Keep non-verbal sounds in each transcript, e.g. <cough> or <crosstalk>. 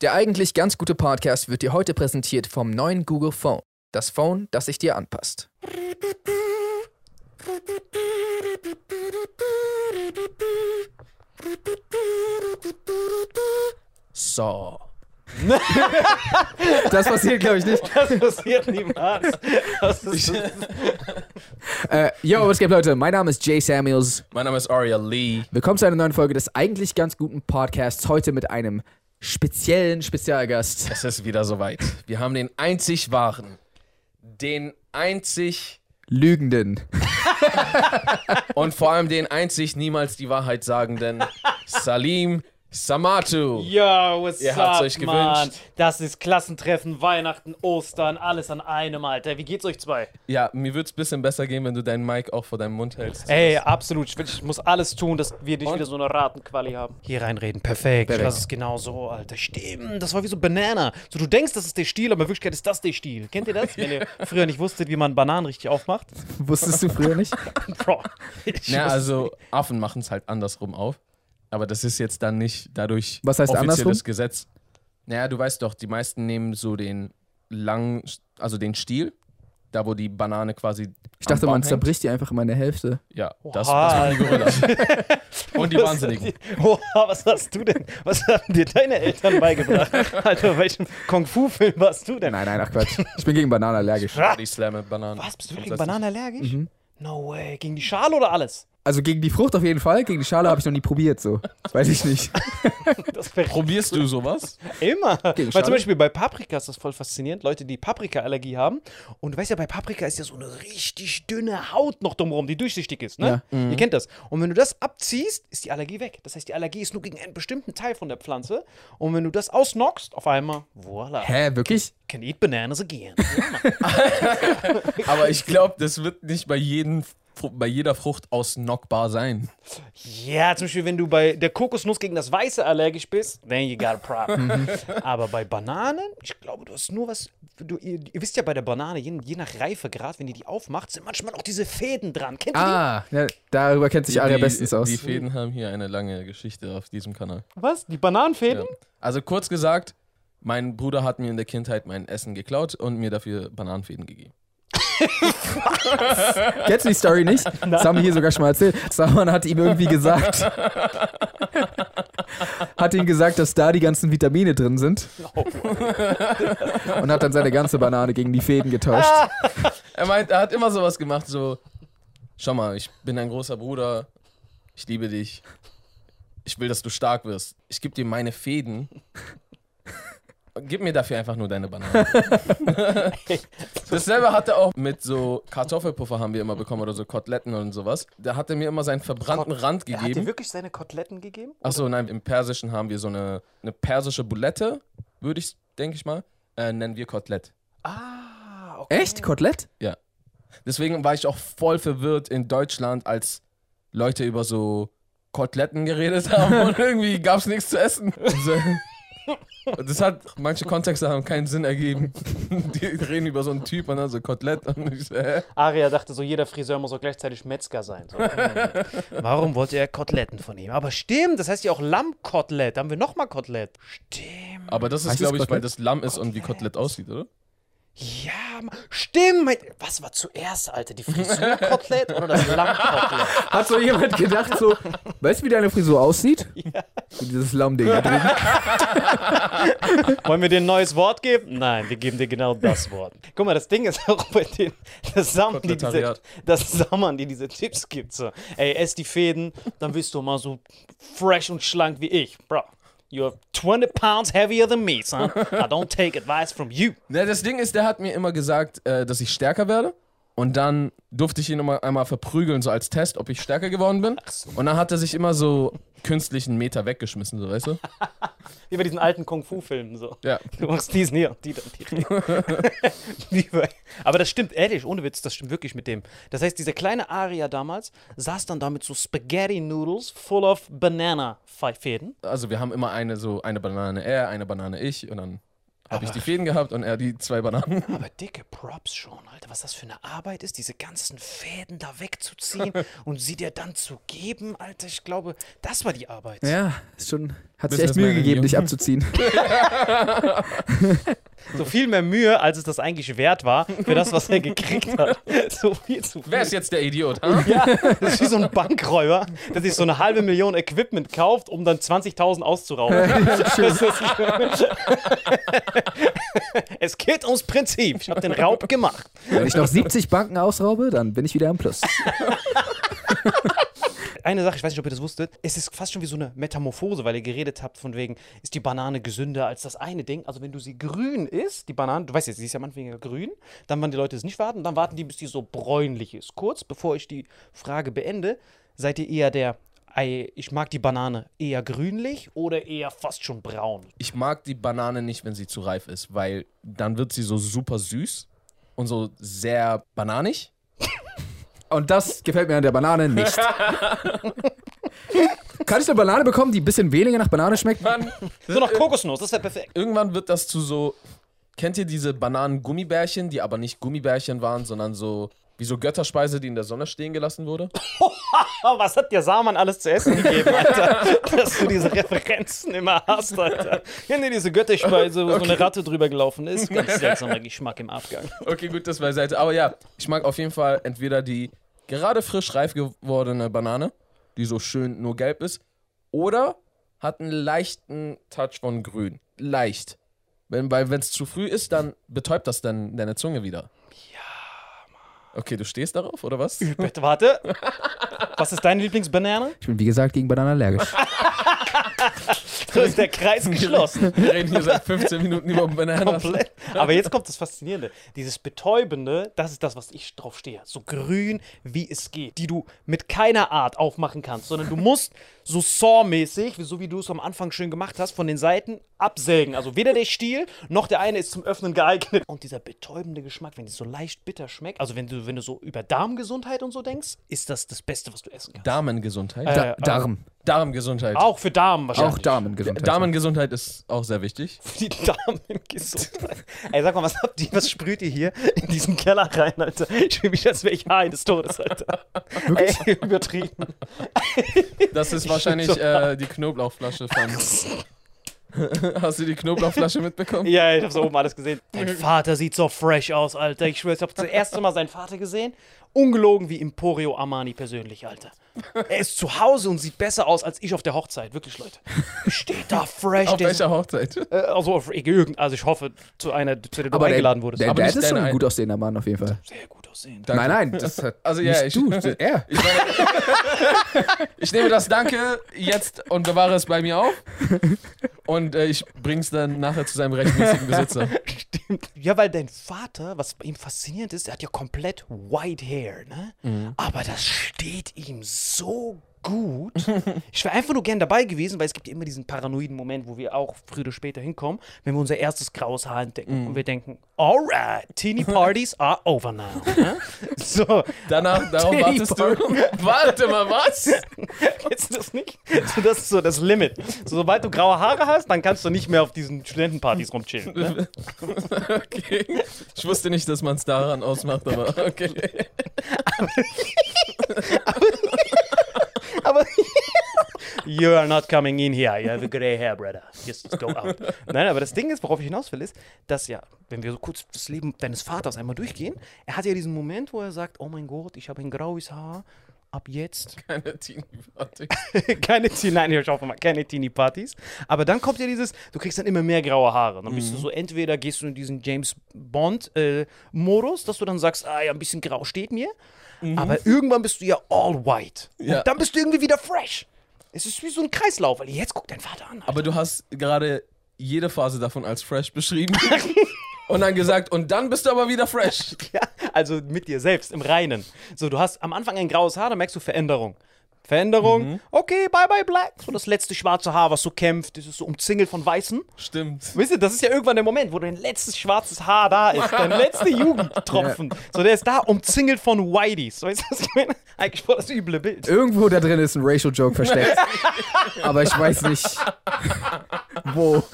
Der eigentlich ganz gute Podcast wird dir heute präsentiert vom neuen Google Phone. Das Phone, das sich dir anpasst. So. <laughs> das passiert, glaube ich, nicht. Das passiert niemals. Das ist, <laughs> Äh, yo, was geht, Leute? Mein Name ist Jay Samuels. Mein Name ist Aria Lee. Willkommen zu einer neuen Folge des eigentlich ganz guten Podcasts. Heute mit einem speziellen Spezialgast. Es ist wieder soweit. Wir haben den einzig wahren, den einzig Lügenden. und vor allem den einzig niemals die Wahrheit sagenden Salim Samatu. Yo, what's Ihr up, habt's euch Mann? gewünscht. Das ist Klassentreffen, Weihnachten, Ostern, alles an einem, Alter. Wie geht's euch zwei? Ja, mir würde es ein bisschen besser gehen, wenn du deinen Mic auch vor deinem Mund hältst. Ey, absolut. Ich, will- ich muss alles tun, dass wir nicht Und? wieder so eine Ratenquali haben. Hier reinreden, perfekt. Perfekt. Das ist genau so, Alter. Stimmt, das war wie so Banana. So, du denkst, das ist der Stiel, aber in Wirklichkeit ist das der Stiel. Kennt ihr das? Wenn ihr <laughs> früher nicht wusstet, wie man Bananen richtig aufmacht? Wusstest du früher nicht? <laughs> Bro. Ich Na, also Affen machen es halt andersrum auf. Aber das ist jetzt dann nicht dadurch Was heißt offizielles andersrum? Gesetz. Naja, du weißt doch, die meisten nehmen so den langen, also den Stiel, da wo die Banane quasi. Ich dachte, am Baum man hängt. zerbricht die einfach immer in der Hälfte. Ja, das, das Oha. waren die Gorillas. <laughs> Und die Was- Wahnsinnigen. Oha, was hast du denn? Was haben dir deine Eltern beigebracht? <laughs> Alter, welchen Kung-Fu-Film warst du denn? Nein, nein, ach Quatsch. Ich bin gegen Bananen allergisch. Die Slammen, Bananen. Was, bist du gegen Bananen allergisch? No way. Gegen die Schale oder alles? Also gegen die Frucht auf jeden Fall, gegen die Schale habe ich noch nie probiert, so. Das weiß ich nicht. <laughs> Probierst du sowas? immer. Gegen Weil Schale? zum Beispiel bei Paprika ist das voll faszinierend. Leute, die Paprika-Allergie haben. Und du weißt ja, bei Paprika ist ja so eine richtig dünne Haut noch drumherum, die durchsichtig ist. Ne? Ihr kennt das. Und wenn du das abziehst, ist die Allergie weg. Das heißt, die Allergie ist nur gegen einen bestimmten Teil von der Pflanze. Und wenn du das ausnockst, auf einmal, voila. Hä, wirklich? Can eat bananas again. <laughs> <laughs> Aber ich glaube, das wird nicht bei, jedem, bei jeder Frucht ausnockbar sein. Ja, zum Beispiel, wenn du bei der Kokosnuss gegen das Weiße allergisch bist, then you got a problem. <laughs> Aber bei Bananen, ich glaube, du hast nur was. Du, ihr, ihr wisst ja bei der Banane, je, je nach Reifegrad, wenn die die aufmacht, sind manchmal auch diese Fäden dran. Kennt ihr Ah, ja, darüber kennt sich Aria die, bestens aus. Die Fäden haben hier eine lange Geschichte auf diesem Kanal. die? Was? Die Bananenfäden? Ja. Also kurz gesagt, mein Bruder hat mir in der Kindheit mein Essen geklaut und mir dafür Bananenfäden gegeben. <laughs> Kennst du die Story nicht? Das haben wir hier sogar schon mal erzählt. Saman hat ihm irgendwie gesagt, hat ihm gesagt, dass da die ganzen Vitamine drin sind. Und hat dann seine ganze Banane gegen die Fäden getauscht. Er meint, er hat immer sowas gemacht, so, schau mal, ich bin dein großer Bruder, ich liebe dich, ich will, dass du stark wirst. Ich gebe dir meine Fäden. Gib mir dafür einfach nur deine Banane. <laughs> Dasselbe hat er auch mit so Kartoffelpuffer haben wir immer bekommen oder so Koteletten und sowas. Da hat er mir immer seinen verbrannten Rand Hat dir gegeben. wirklich seine Koteletten gegeben? Achso, nein, im Persischen haben wir so eine, eine persische Bulette, würde ich, denke ich mal, äh, nennen wir Kotelett. Ah, okay. Echt? Kotelett? Ja. Deswegen war ich auch voll verwirrt in Deutschland, als Leute über so Koteletten geredet haben <laughs> und irgendwie gab es nichts zu essen. <laughs> Das hat, manche Kontexte haben keinen Sinn ergeben. <laughs> Die reden über so einen Typ und dann so Kotelett und ich so, hä? Aria dachte so, jeder Friseur muss auch gleichzeitig Metzger sein. So. <laughs> Warum wollte er Koteletten von ihm? Aber stimmt, das heißt ja auch Lammkotelett. Da haben wir nochmal Kotelett. Stimmt. Aber das ist, glaube ich, weil Kotelett? das Lamm ist und wie Kotelett aussieht, oder? Ja, stimmt. Mein- Was war zuerst, Alter? Die Frisurkotelett oder das <laughs> Lammkotelett? Hat so jemand gedacht, so, weißt du, wie deine Frisur aussieht? Ja. Dieses Lammding da <laughs> drin. Wollen wir dir ein neues Wort geben? Nein, wir geben dir genau das Wort. Guck mal, das Ding ist auch bei denen, dass Sammern, die diese, dass Sammern, die diese Tipps gibt. So, ey, ess die Fäden, dann wirst du mal so fresh und schlank wie ich. Bro, you're 20 pounds heavier than me, son. I don't take advice from you. Na, das Ding ist, der hat mir immer gesagt, äh, dass ich stärker werde. Und dann durfte ich ihn immer einmal verprügeln, so als Test, ob ich stärker geworden bin. Und dann hat er sich immer so künstlichen Meter weggeschmissen, so weißt du? <laughs> Wie bei diesen alten Kung-Fu-Filmen so. Ja. Du machst diesen hier, die dann, die. Bei- <laughs> Aber das stimmt, ehrlich, ohne Witz, das stimmt wirklich mit dem. Das heißt, dieser kleine Aria damals saß dann da mit so Spaghetti-Noodles full of Banana-Fäden. Also wir haben immer eine so eine Banane er, eine Banane ich und dann habe ich die Fäden gehabt und er die zwei Bananen. <laughs> Aber dicke Props schon, Alter, was das für eine Arbeit ist, diese ganzen Fäden da wegzuziehen <laughs> und sie dir dann zu geben, Alter. Ich glaube, das war die Arbeit. Ja, ist schon. Hat sich echt Mühe gegeben, dich abzuziehen. <laughs> <laughs> So viel mehr Mühe, als es das eigentlich wert war, für das, was er gekriegt hat. <laughs> So viel zu viel. Wer ist jetzt der Idiot? Ha? Ja, das ist wie so ein Bankräuber, der sich so eine halbe Million Equipment kauft, um dann 20.000 auszurauben. Das ist- es geht ums Prinzip. Ich habe den Raub gemacht. Wenn ich noch 70 Banken ausraube, dann bin ich wieder am Plus. Eine Sache, ich weiß nicht, ob ihr das wusstet, es ist fast schon wie so eine Metamorphose, weil ihr geredet habt von wegen, ist die Banane gesünder als das eine Ding? Also wenn du sie grün isst, die Banane, du weißt jetzt, sie ist ja manchmal grün, dann werden die Leute es nicht warten, dann warten die, bis die so bräunlich ist. Kurz bevor ich die Frage beende, seid ihr eher der, ich mag die Banane eher grünlich oder eher fast schon braun? Ich mag die Banane nicht, wenn sie zu reif ist, weil dann wird sie so super süß und so sehr bananig. Und das gefällt mir an der Banane nicht. <laughs> Kann ich eine Banane bekommen, die ein bisschen weniger nach Banane schmeckt? Mann, So nach Kokosnuss, das wäre perfekt. irgendwann wird das zu so. Kennt ihr diese Bananen-Gummibärchen, die aber nicht Gummibärchen waren, sondern so wie so Götterspeise, die in der Sonne stehen gelassen wurde? <laughs> Was hat dir Saman alles zu essen gegeben, Alter? <laughs> Dass du diese Referenzen immer hast, Alter. Kennt ihr diese Götterspeise, wo so eine Ratte drüber gelaufen ist? Ganz <laughs> seltsamer Geschmack im Abgang. Okay, gut, das beiseite. Aber ja, ich mag auf jeden Fall entweder die gerade frisch reif gewordene Banane, die so schön nur gelb ist, oder hat einen leichten Touch von grün. Leicht. Wenn, weil wenn es zu früh ist, dann betäubt das dann deine Zunge wieder. Okay, du stehst darauf, oder was? <laughs> Bitte, warte. Was ist deine Lieblingsbanane? Ich bin wie gesagt gegen Bananen allergisch. <laughs> So ist der Kreis geschlossen. Wir reden hier seit 15 Minuten über Bananen. Komplett. Aber jetzt kommt das Faszinierende. Dieses Betäubende, das ist das, was ich drauf stehe. So grün, wie es geht. Die du mit keiner Art aufmachen kannst, sondern du musst so Saw-mäßig, so wie du es am Anfang schön gemacht hast, von den Seiten absägen. Also weder der Stiel noch der eine ist zum Öffnen geeignet. Und dieser betäubende Geschmack, wenn es so leicht bitter schmeckt, also wenn du, wenn du so über Darmgesundheit und so denkst, ist das das Beste, was du essen kannst. Darmengesundheit. Da Äh, Darm. Darmgesundheit. Auch für Darm wahrscheinlich. Auch Damengesundheit. Darmengesundheit ist auch sehr wichtig. <laughs> Die Damengesundheit. Ey, sag mal, was habt ihr, was sprüht ihr hier in diesen Keller rein, Alter? Ich fühle mich, als wäre ich Haar des Todes, Alter. Ey, übertrieben. Das ist wahrscheinlich <laughs> äh, die Knoblauchflasche von. <laughs> Hast du die Knoblauchflasche <laughs> mitbekommen? Ja, ich hab's oben alles gesehen. Dein Vater sieht so fresh aus, Alter. Ich schwör, ich hab das erste Mal seinen Vater gesehen. Ungelogen wie Emporio Armani persönlich, Alter. Er ist zu Hause und sieht besser aus als ich auf der Hochzeit. Wirklich, Leute. Steht da fresh. Auf der- welcher Hochzeit? äh, also, auf irgend, also ich hoffe, zu einer, zu der du Aber der, eingeladen wurdest. der Aber nicht ist schon ein gut aussehender Mann auf jeden Fall. sehr gut aussehen. Danke. Nein, nein, das hat <laughs> Also ja, nicht ich, du, <laughs> er. ich, meine, <laughs> ich nehme das Danke jetzt und bewahre es bei mir auf. Und äh, ich bring's dann nachher zu seinem rechtmäßigen Besitzer. Stimmt. Ja, weil dein Vater, was bei ihm faszinierend ist, er hat ja komplett white hair, ne? Mhm. Aber das steht ihm so gut. <laughs> Ich wäre einfach nur gern dabei gewesen, weil es gibt ja immer diesen paranoiden Moment, wo wir auch früher oder später hinkommen, wenn wir unser erstes graues Haar entdecken Mhm. und wir denken, alright, teeny parties are over now. <laughs> Ne? So, Danach, <laughs> darauf Teddy wartest du. Warte mal, was? kennst du das nicht? So, das ist so das Limit. So, sobald du graue Haare hast, dann kannst du nicht mehr auf diesen Studentenpartys rumchillen. Ne? Okay. Ich wusste nicht, dass man es daran ausmacht, aber okay. Aber You are not coming in here. You have a gray hair, brother. Just go out. Nein, aber das Ding ist, worauf ich hinaus will, ist, dass ja, wenn wir so kurz das Leben deines Vaters einmal durchgehen, er hat ja diesen Moment, wo er sagt, oh mein Gott, ich habe ein graues Haar. Ab jetzt <laughs> Keine Teenie-Party. <laughs> keine Teenie, nein, ich hoffe mal, keine Teenie-Partys. Aber dann kommt ja dieses, du kriegst dann immer mehr graue Haare. Dann bist du so, entweder gehst du in diesen James Bond-Modus, dass du dann sagst, ah ja, ein bisschen grau steht mir. Aber irgendwann bist du ja all white. Ja. Und dann bist du irgendwie wieder fresh. Es ist wie so ein Kreislauf, weil jetzt guckt dein Vater an. Aber du hast gerade jede Phase davon als fresh beschrieben. <laughs> Und dann gesagt, und dann bist du aber wieder fresh. <laughs> Ja, also mit dir selbst, im Reinen. So, du hast am Anfang ein graues Haar, dann merkst du Veränderung. Veränderung, okay, bye bye black. So das letzte schwarze Haar, was so kämpft, das ist so umzingelt von Weißen. Stimmt. Wisst ihr, das ist ja irgendwann der Moment, wo dein letztes schwarzes Haar da ist, dein letzter <laughs> Jugendtropfen. So, der ist da umzingelt von Whiteys. Weißt du, was ich meine? Eigentlich voll das üble Bild. Irgendwo da drin ist ein Racial Joke versteckt. <laughs> Aber ich weiß nicht, wo. <laughs>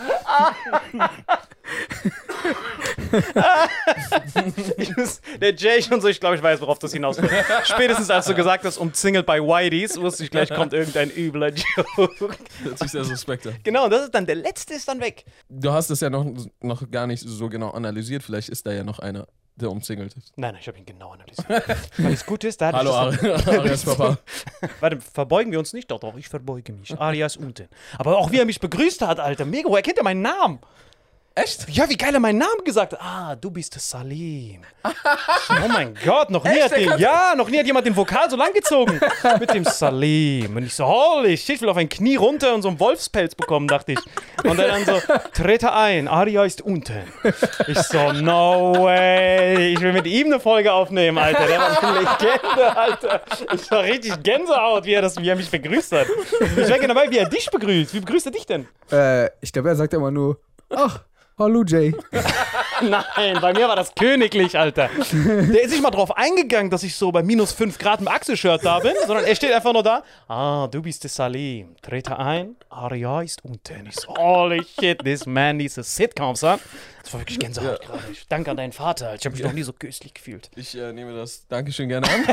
Ich muss- der Jay schon so, ich glaube, ich weiß, worauf das hinauskommt. Spätestens als du gesagt hast, umzingelt bei Whiteys, wusste ich gleich, kommt irgendein übler Joke. Hört sich sehr suspekt an. Genau, das ist dann, der letzte ist dann weg. Du hast es ja noch, noch gar nicht so genau analysiert. Vielleicht ist da ja noch einer, der umzingelt ist. Nein, nein, ich habe ihn genau analysiert. Weil das Gute ist, da hatte Hallo, ich das Ari- Arias Papa. <laughs> Warte, verbeugen wir uns nicht? Doch, doch, ich verbeuge mich. Arias unten. Aber auch wie er mich begrüßt hat, Alter. Mega, er kennt ja meinen Namen. Echt? Ja, wie geil er meinen Namen gesagt hat. Ah, du bist Salim. <laughs> oh mein Gott, noch nie, hat den, ja, noch nie hat jemand den Vokal so lang gezogen. <laughs> Mit dem Salim. Und ich so, holy shit, ich will auf ein Knie runter und so einen Wolfspelz bekommen, dachte ich. Und er dann so, trete ein, Aria ist unten. Ich so, no way. Ich will mit ihm eine Folge aufnehmen, Alter. Der war eine Legende, Alter. Ich war richtig Gänsehaut, wie er, das, wie er mich begrüßt hat. Ich wäre gerne dabei, wie er dich begrüßt. Wie begrüßt er dich denn? Äh, ich glaube, er sagt immer nur, ach, hallo Jay. <laughs> Nein, bei mir war das königlich, Alter. Der ist nicht mal drauf eingegangen, dass ich so bei minus 5 Grad im Achselshirt da bin, sondern er steht einfach nur da. Ah, du bist der Salim. Trete ein, Aria ist unten. Ich so, holy shit, this man needs a sitcom, son. Das war wirklich Gänsehaut gerade. Ich danke an deinen Vater. Ich habe mich noch nie so köstlich gefühlt. Ich äh, nehme das Dankeschön gerne an.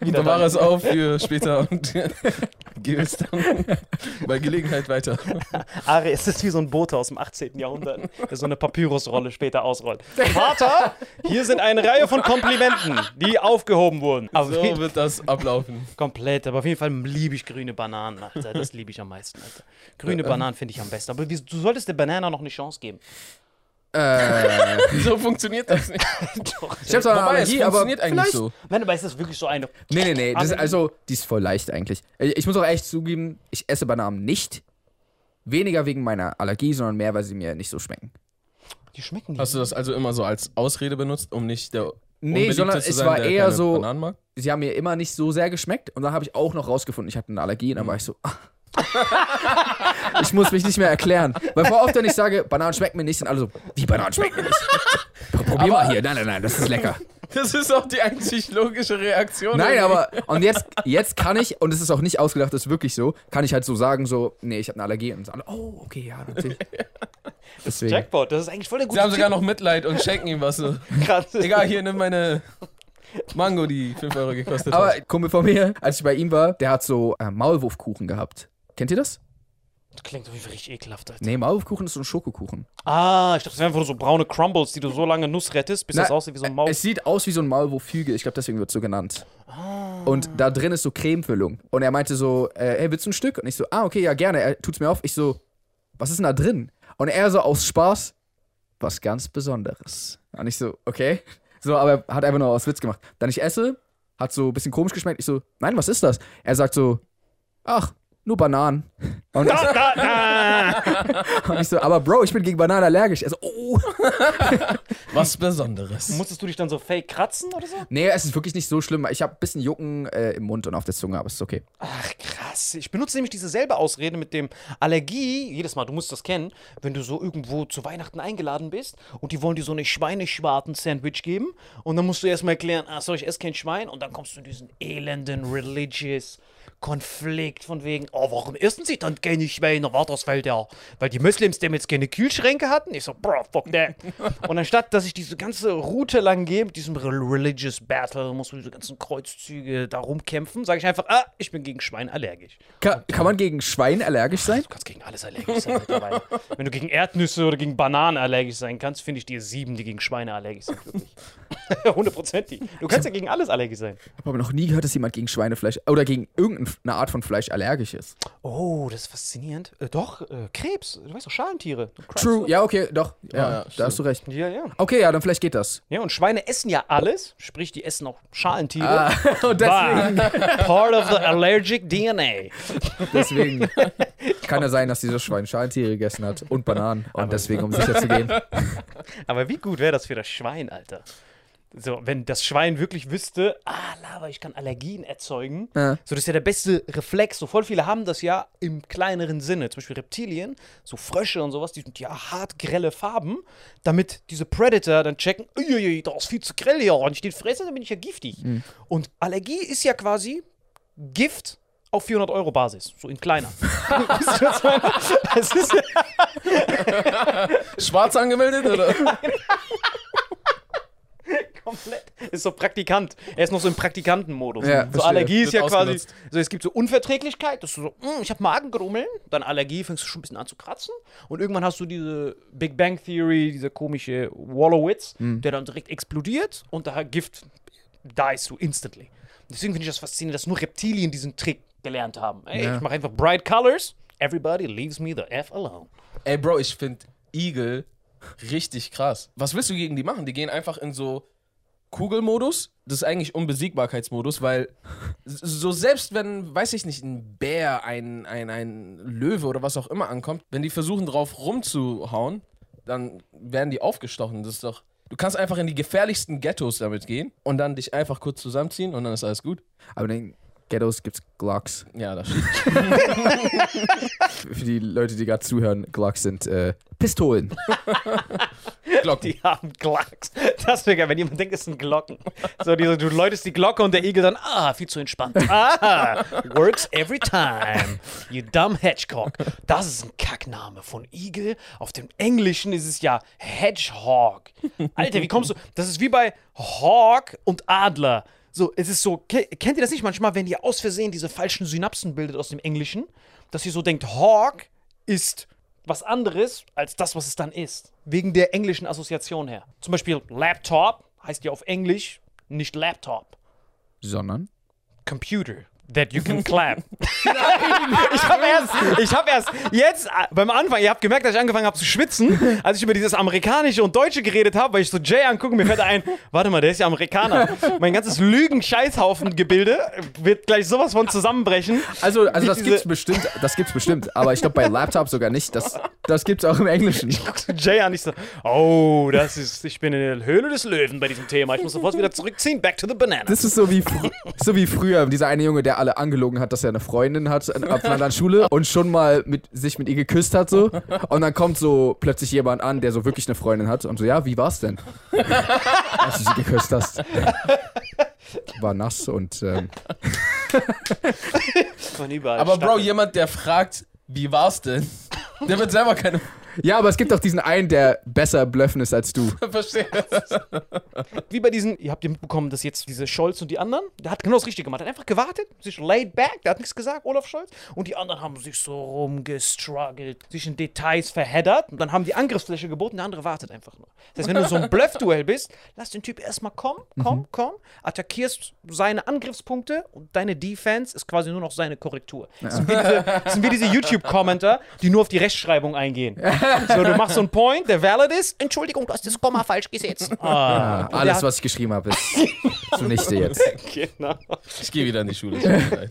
<laughs> Bewahre es auf für später und <laughs> gebe es dann bei Gelegenheit weiter. Ari, es ist wie so ein Bote aus dem 18. Jahrhundert, der so eine Papyrusrolle später ausrollt. Vater, hier sind eine Reihe von Komplimenten, die aufgehoben wurden. Aber So wird das ablaufen. Komplett, aber auf jeden Fall liebe ich grüne Bananen, Alter. Das liebe ich am meisten, Alter. Grüne Bananen finde ich am besten. Aber wie, du solltest der Banana noch eine Chance geben. Äh, <laughs> So funktioniert das nicht. <laughs> ich habe zwar eine Wobei, es Allergie, aber funktioniert eigentlich so. Nein, aber ist das wirklich so eine. Nee, nee, nee. Das ist also, die ist voll leicht eigentlich. Äh, Ich muss auch echt zugeben, ich esse Bananen nicht. Weniger wegen meiner Allergie, sondern mehr, weil sie mir nicht so schmecken. Die schmecken nicht. Hast du das also immer so als Ausrede benutzt, um nicht der Nee, sondern es sein, war eher so-? Sie haben mir immer nicht so sehr geschmeckt. Und dann habe ich auch noch rausgefunden, ich hatte eine Allergie. Und dann war ich so, <laughs> ich muss mich nicht mehr erklären. Weil vor oft, wenn ich sage, Bananen schmecken mir nicht, sind alle so, wie Bananen schmecken mir nicht? <laughs> Probier mal hier. Nein, nein, nein, das ist lecker. Das ist auch die einzig logische Reaktion. Nein, irgendwie. aber und jetzt, jetzt kann ich, und es ist auch nicht ausgedacht, das ist wirklich so, kann ich halt so sagen, so, nee, ich habe eine Allergie. Und alle, oh, okay, ja, natürlich. <laughs> Deswegen. Jackpot, das ist eigentlich voll der gute Sie haben sogar noch Mitleid und schenken ihm was. So. <laughs> Krass. Egal, hier, nimm meine Mango, die 5 Euro gekostet Aber hat. Kumpel von mir, als ich bei ihm war, der hat so äh, Maulwurfkuchen gehabt. Kennt ihr das? Das klingt auf jeden Fall richtig ekelhaft, Alter. Nee, Maulwurfkuchen ist so ein Schokokuchen. Ah, ich dachte, das wären einfach nur so braune Crumbles, die du so lange Nuss rettest, bis Na, das aussieht wie so ein Maul. Es sieht aus wie so ein Maulwurfhügel, ich glaube, deswegen wird es so genannt. Und da drin ist so Cremefüllung. Und er meinte so, äh, hey, willst du ein Stück? Und ich so, ah, okay, ja, gerne. Er tut's mir auf. Ich so, was ist denn da drin? Und er so aus Spaß, was ganz Besonderes. Und ich so, okay. So, aber er hat einfach nur aus Witz gemacht. Dann ich esse, hat so ein bisschen komisch geschmeckt. Ich so, nein, was ist das? Er sagt so, ach, nur Bananen. Und ich, <laughs> da. <laughs> und ich so, aber Bro, ich bin gegen Bananen allergisch. Er so, oh. <laughs> Was Besonderes. Musstest du dich dann so fake kratzen oder so? Nee, es ist wirklich nicht so schlimm. Ich habe ein bisschen Jucken äh, im Mund und auf der Zunge, aber es ist okay. Ach, krass. Ich benutze nämlich diese selbe Ausrede mit dem Allergie. Jedes Mal, du musst das kennen, wenn du so irgendwo zu Weihnachten eingeladen bist und die wollen dir so eine Schweineschwarten-Sandwich geben und dann musst du erstmal erklären, ach so, ich esse kein Schwein und dann kommst du in diesen elenden religious Konflikt von wegen, oh, warum essen sie dann keine Schweine? War das, weil, der, weil die Muslims dem jetzt keine Kühlschränke hatten? Ich so, bro, fuck that. <laughs> Und anstatt, dass ich diese ganze Route lang gehe mit diesem Re- Religious Battle, muss man diese ganzen Kreuzzüge da rumkämpfen, sage ich einfach, ah, ich bin gegen Schwein allergisch. Kann, kann man gegen Schwein allergisch sein? Du kannst gegen alles allergisch sein mittlerweile. <laughs> Wenn du gegen Erdnüsse oder gegen Bananen allergisch sein kannst, finde ich dir sieben, die gegen Schweine allergisch sind, wirklich. <laughs> Hundertprozentig. Du kannst ja gegen alles allergisch sein. Ich habe aber noch nie gehört, dass jemand gegen Schweinefleisch oder gegen irgendeine Art von Fleisch allergisch ist. Oh, das ist faszinierend. Äh, doch, äh, Krebs. Du weißt doch, Schalentiere. True, ja, okay, doch. Ja, Ja, ja, da hast du recht. Ja, ja. Okay, ja, dann vielleicht geht das. Ja, und Schweine essen ja alles. Sprich, die essen auch Schalentiere. Ah, <laughs> und deswegen, part of the allergic DNA. deswegen kann ja sein, dass dieses Schwein Schalentiere gegessen hat und Bananen. Und deswegen, um sicher zu gehen. <laughs> Aber wie gut wäre das für das Schwein, Alter? So, wenn das Schwein wirklich wüsste, ah, Lava, ich kann Allergien erzeugen. Ja. So, das ist ja der beste Reflex. So, voll viele haben das ja im kleineren Sinne. Zum Beispiel Reptilien, so Frösche und sowas, die sind ja hart grelle Farben, damit diese Predator dann checken, da ist viel zu grell hier. Und ich den fresse, dann bin ich ja giftig. Und Allergie ist ja quasi Gift auf 400 Euro Basis, so in kleiner. <laughs> <laughs> Schwarz angemeldet oder? <laughs> komplett. Ist so Praktikant. Er ist noch so im Praktikantenmodus. Ja, so verstehe. Allergie ist Wird ja quasi. So, es gibt so Unverträglichkeit, dass du so, "Mm, ich habe Magengrummeln. Dann Allergie, fängst du schon ein bisschen an zu kratzen. Und irgendwann hast du diese Big Bang Theory, dieser komische Wallowitz, Mhm. der dann direkt explodiert und da Gift dies du instantly. Deswegen finde ich das faszinierend, dass nur Reptilien diesen Trick gelernt haben. Ey, Ja. ich mache einfach bright colors. Everybody leaves me the F alone. Ey, Bro, ich finde Igel richtig krass. Was willst du gegen die machen? Die gehen einfach in so Kugelmodus. Das ist eigentlich Unbesiegbarkeitsmodus, weil so selbst wenn, weiß ich nicht, ein Bär, ein, ein, ein Löwe oder was auch immer ankommt, wenn die versuchen drauf rumzuhauen, dann werden die aufgestochen. Das ist doch. Du kannst einfach in die gefährlichsten Ghettos damit gehen und dann dich einfach kurz zusammenziehen und dann ist alles gut. Aber den Ghettos gibt's Glocks. Ja, das stimmt. <laughs> Für die Leute, die gerade zuhören, Glocks sind äh, Pistolen. <laughs> Glocken. Die haben Glocks. Das wäre geil, wenn jemand denkt, es sind Glocken. So, die, du läutest die Glocke und der Igel dann, ah, viel zu entspannt. Ah, <laughs> works every time. You dumb Hedgehog. Das ist ein Kackname von Igel. Auf dem Englischen ist es ja Hedgehog. Alter, wie kommst du? Das ist wie bei Hawk und Adler. So, es ist so, ke- kennt ihr das nicht manchmal, wenn ihr aus Versehen diese falschen Synapsen bildet aus dem Englischen, dass ihr so denkt, Hawk ist was anderes als das, was es dann ist. Wegen der englischen Assoziation her. Zum Beispiel Laptop heißt ja auf Englisch nicht Laptop, Sondern? Computer. That you can clap. <laughs> ich habe erst, ich habe erst jetzt äh, beim Anfang, ihr habt gemerkt, dass ich angefangen habe zu schwitzen, als ich über dieses amerikanische und deutsche geredet habe, weil ich so Jay angucke, mir fällt ein, warte mal, der ist ja Amerikaner. Mein ganzes Lügen-Scheißhaufen-Gebilde wird gleich sowas von zusammenbrechen. Also, also das gibt's bestimmt, das gibt's bestimmt, aber ich glaube bei Laptop sogar nicht. Das, das gibt's auch im Englischen. guckst du Jay an, ich so, oh, das ist, ich bin in der Höhle des Löwen bei diesem Thema. Ich muss sofort wieder zurückziehen, back to the banana. Das ist so wie, fr so wie früher, dieser eine Junge, der alle angelogen hat, dass er eine Freundin hat an- auf einer anderen <laughs> Schule und schon mal mit, sich mit ihr geküsst hat so. Und dann kommt so plötzlich jemand an, der so wirklich eine Freundin hat und so, ja, wie war's denn? <laughs> Als du sie geküsst hast. War nass und ähm, Von überall. Aber Bro, jemand, der fragt, wie war's denn? Der wird selber keine. Ja, aber es gibt auch diesen einen, der besser bluffen ist als du. <laughs> Verstehe. Wie bei diesen, ihr habt ja mitbekommen, dass jetzt diese Scholz und die anderen, der hat genau das Richtige gemacht. Der hat einfach gewartet, sich laid back, der hat nichts gesagt, Olaf Scholz. Und die anderen haben sich so rumgestruggelt, sich in Details verheddert. Und dann haben die Angriffsfläche geboten, der andere wartet einfach nur. Das heißt, wenn du so ein Bluff-Duell bist, lass den Typ erstmal kommen, komm, komm, attackierst seine Angriffspunkte und deine Defense ist quasi nur noch seine Korrektur. Das sind wie diese, das sind wie diese <laughs> YouTube-Commenter, die nur auf die Rechtschreibung eingehen. So, du machst so einen Point, der valid ist. Entschuldigung, du hast das Komma falsch gesetzt. Ah, der Alles, hat- was ich geschrieben habe, ist <laughs> zunichte jetzt. Genau. Ich gehe wieder in die Schule. <laughs>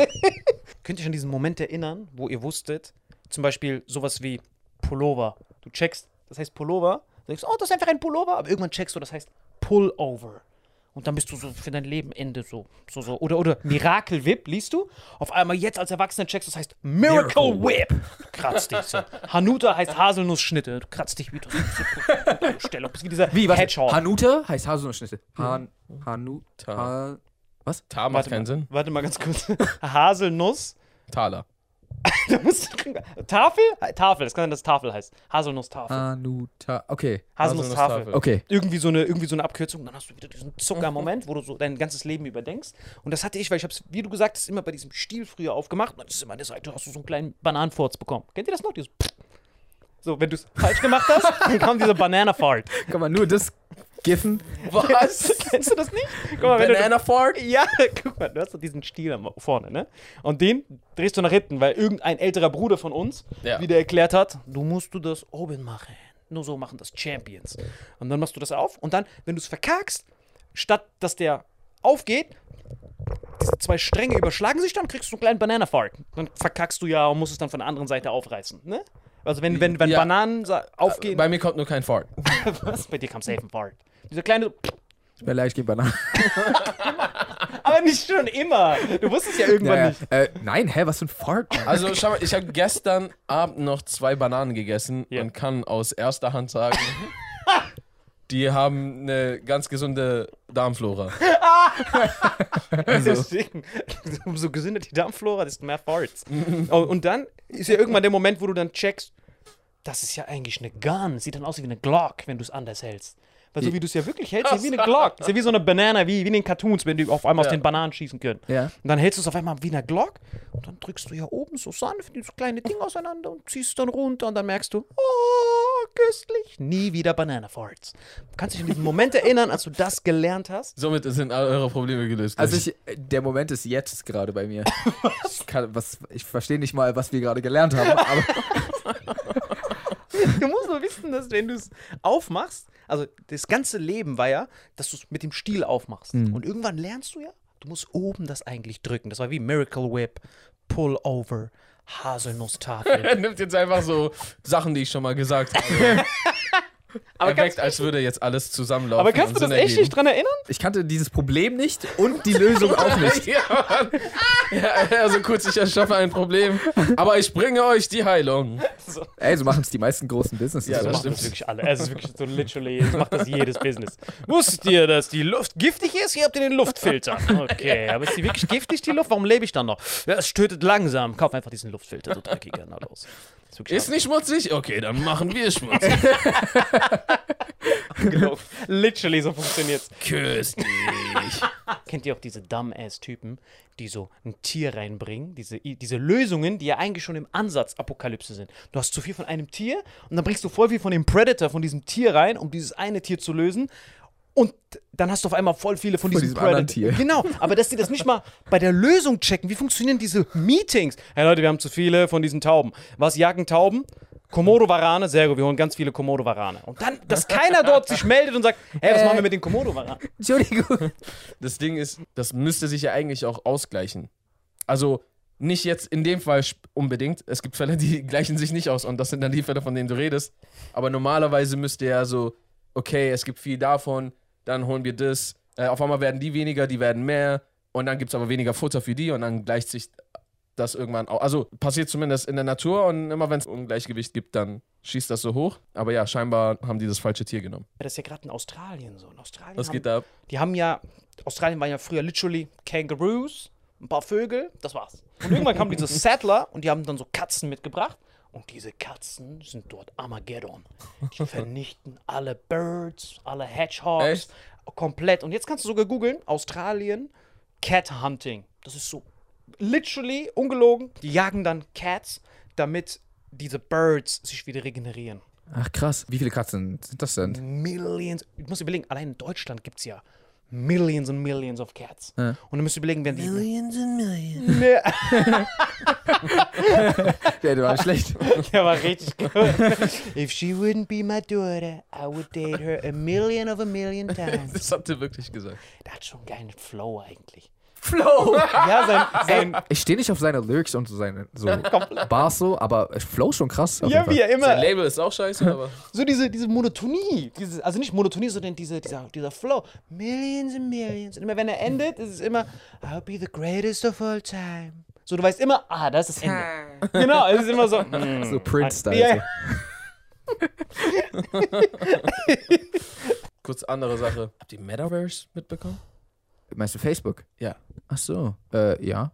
Könnt ihr euch an diesen Moment erinnern, wo ihr wusstet, zum Beispiel sowas wie Pullover. Du checkst, das heißt Pullover, du denkst, oh, das ist einfach ein Pullover, aber irgendwann checkst du, das heißt Pullover. Und dann bist du so für dein Leben Ende so, so, so. Oder, oder Miracle Whip, liest du? Auf einmal jetzt als Erwachsener checkst, das heißt Miracle, Miracle Whip. Kratzt dich so. Hanuta heißt Haselnussschnitte. Du kratzt dich wie du Stellung. Bist wie dieser Wie, was? Hedgehog. Hanuta heißt Haselnussschnitte. Han, Hanuta. Was? Tar macht Warte keinen mal, Sinn. Warte mal ganz kurz. <laughs> Haselnuss. Taler. <laughs> Da musst du- Tafel? Tafel, das kann sein, dass Tafel heißt. Haselnuss-Tafel. Hanuta. Okay. Haselnuss-Tafel. Okay. Irgendwie so, eine, irgendwie so eine Abkürzung. Dann hast du wieder diesen Zuckermoment, wo du so dein ganzes Leben überdenkst. Und das hatte ich, weil ich habe es, wie du gesagt hast, immer bei diesem Stiel früher aufgemacht. Und dann ist immer an der Seite, hast du so einen kleinen Bananenfurz bekommen. Kennt ihr das noch? Dieses so, wenn du es falsch gemacht hast, dann kam dieser Banana-Fart. Kann man nur das giffen? Was? <laughs> Kennst du das nicht? Guck mal, wenn du, Banana Fart? Ja, <laughs> guck mal, du hast doch diesen Stiel am- vorne, ne? Und den drehst du nach hinten, weil irgendein älterer Bruder von uns Ja. wieder erklärt hat, du musst du das oben machen. Nur so machen das Champions. Und dann machst du das auf und dann, wenn du es verkackst, statt dass der aufgeht, diese zwei Stränge überschlagen sich dann, kriegst du einen kleinen Banana-Fart. Dann verkackst du ja und musst es dann von der anderen Seite aufreißen, ne? Also wenn, wenn, wenn Ja. Bananen aufgehen, Bei mir kommt nur kein Fart. <laughs> was? Bei dir kam safe ein Fart. Dieser kleine, Tut mir leid, ich gebe Bananen. <laughs> aber nicht schon immer. Du wusstest ja irgendwann Ja, ja. nicht. Äh, nein, hä, was für ein Fart? Also schau mal, ich habe gestern Abend noch zwei Bananen gegessen Ja. und kann aus erster Hand sagen, die haben eine ganz gesunde Darmflora. Deswegen, umso gesünder die Darmflora, desto mehr Farts. oh, und dann ist ja irgendwann der Moment, wo du dann checkst, das ist ja eigentlich eine Gun. Sieht dann aus wie eine Glock, wenn du es anders hältst. Weil so wie du es ja wirklich hältst, ist ja wie eine Glock. Ist ja wie so eine Banana, wie, wie in den Cartoons, wenn die auf einmal aus Ja. den Bananen schießen können. Ja. Und dann hältst du es auf einmal wie eine Glock und dann drückst du ja oben so sanft dieses kleine Ding auseinander und ziehst es dann runter und dann merkst du, oh, köstlich, nie wieder Banana Farts. Kannst dich an diesen Moment erinnern, als du das gelernt hast? Somit sind all eure Probleme gelöst. Also ich, der Moment ist jetzt gerade bei mir. <laughs> Ich, kann, was, ich verstehe nicht mal, was wir gerade gelernt haben, aber <laughs> Du musst nur wissen, dass wenn du es aufmachst, also das ganze Leben war ja, dass du es mit dem Stiel aufmachst. Und irgendwann lernst du ja, du musst oben das eigentlich drücken. Das war wie Miracle Whip, Pull Over, Haselnusstafel. er <laughs> nimmt jetzt einfach so Sachen, die ich schon mal gesagt habe. <laughs> Aber er weckt, als würde jetzt alles zusammenlaufen. Aber kannst du das echt nicht dran erinnern? ich kannte dieses Problem nicht und die Lösung auch <laughs> nicht. ja, ja, also kurz, ich erschaffe ein Problem, aber ich bringe euch die Heilung. Ey, so machen es die meisten großen Businesses. Ja, So das stimmt. das wirklich alle. Es ist wirklich so literally, das macht das jedes Business. Wusstet ihr, dass die Luft giftig ist? Hier habt ihr den Luftfilter. Okay, aber ist die wirklich giftig, die Luft? Warum lebe ich dann noch? Ja, es tötet langsam. Kauf einfach diesen Luftfilter, so dreckiger. Na los. Ist nicht schmutzig? Okay, dann machen wir schmutzig. <laughs> Literally so funktioniert's. Köstlich. Kennt ihr auch diese Dumbass-Typen, die so ein Tier reinbringen? Diese, diese Lösungen, die ja eigentlich schon im Ansatz Apokalypse sind. Du hast zu viel von einem Tier und dann bringst du voll viel von dem Predator, von diesem Tier rein, um dieses eine Tier zu lösen. Und dann hast du auf einmal voll viele von, Von anderen Predator. Tier. Genau, aber dass die das nicht mal bei der Lösung checken. Wie funktionieren diese Meetings? Hey Leute, wir haben zu viele von diesen Tauben. Was jagen Tauben? Komodo-Warane, sehr gut, wir holen ganz viele Komodo-Warane. Und dann, dass keiner dort sich meldet und sagt, hey, was Äh. machen wir mit den Komodo-Waranen? Entschuldigung. Das Ding ist, das müsste sich ja eigentlich auch ausgleichen. Also nicht jetzt in dem Fall unbedingt. Es gibt Fälle, die <laughs> gleichen sich nicht aus und das sind dann die Fälle, von denen du redest. Aber normalerweise müsste ja so, okay, es gibt viel davon, dann holen wir das. Äh, auf einmal werden die weniger, die werden mehr und dann gibt es aber weniger Futter für die und dann gleicht sich das irgendwann auch. Also passiert zumindest in der Natur und immer wenn es Ungleichgewicht gibt, dann schießt das so hoch. Aber ja, scheinbar haben die das falsche Tier genommen. Das ist ja gerade in Australien so. In Australien Was haben, geht da ab? Die haben ja, Australien waren ja früher literally Kangaroos, ein paar Vögel, das war's. Und irgendwann kamen diese Settler und die haben dann so Katzen mitgebracht. Und diese Katzen sind dort Armageddon. Die <laughs> vernichten alle Birds, alle Hedgehogs. Echt? Komplett. Und jetzt kannst du sogar googeln, Australien, Cat Hunting. Das ist so literally, ungelogen. Die jagen dann Cats, damit diese Birds sich wieder regenerieren. Ach krass, wie viele Katzen sind das denn? Millions. Ich muss überlegen, allein in Deutschland gibt es ja Millions and Millions of Cats. Ja. Und du musst überlegen, wenn die. Millions and millions. <laughs> Nee, <laughs> Ja, der war schlecht. <laughs> Der war richtig gut. If she wouldn't be my daughter, I would date her a million of a million times. Das hat er wirklich gesagt. Der hat schon einen geilen Flow eigentlich. Flow! Ja, sein. <laughs> sein Ich stehe nicht auf seine Lyrics und so seine so <laughs> Bars so, aber Flow schon krass. ja, wie er immer. Sein Label ist auch scheiße, aber. <laughs> So diese, diese Monotonie. Diese, also nicht Monotonie, sondern diese, dieser, dieser Flow. Millions and millions. Und immer wenn er endet, ist es immer, I'll be the greatest of all time. So, du weißt immer, ah, das ist das Ende. genau, es ist immer so. mm. So Prince-Style. Ja. So. Kurz andere Sache. Habt ihr Metaverse mitbekommen? Meinst du Facebook? Ja. Ach so. Äh, ja.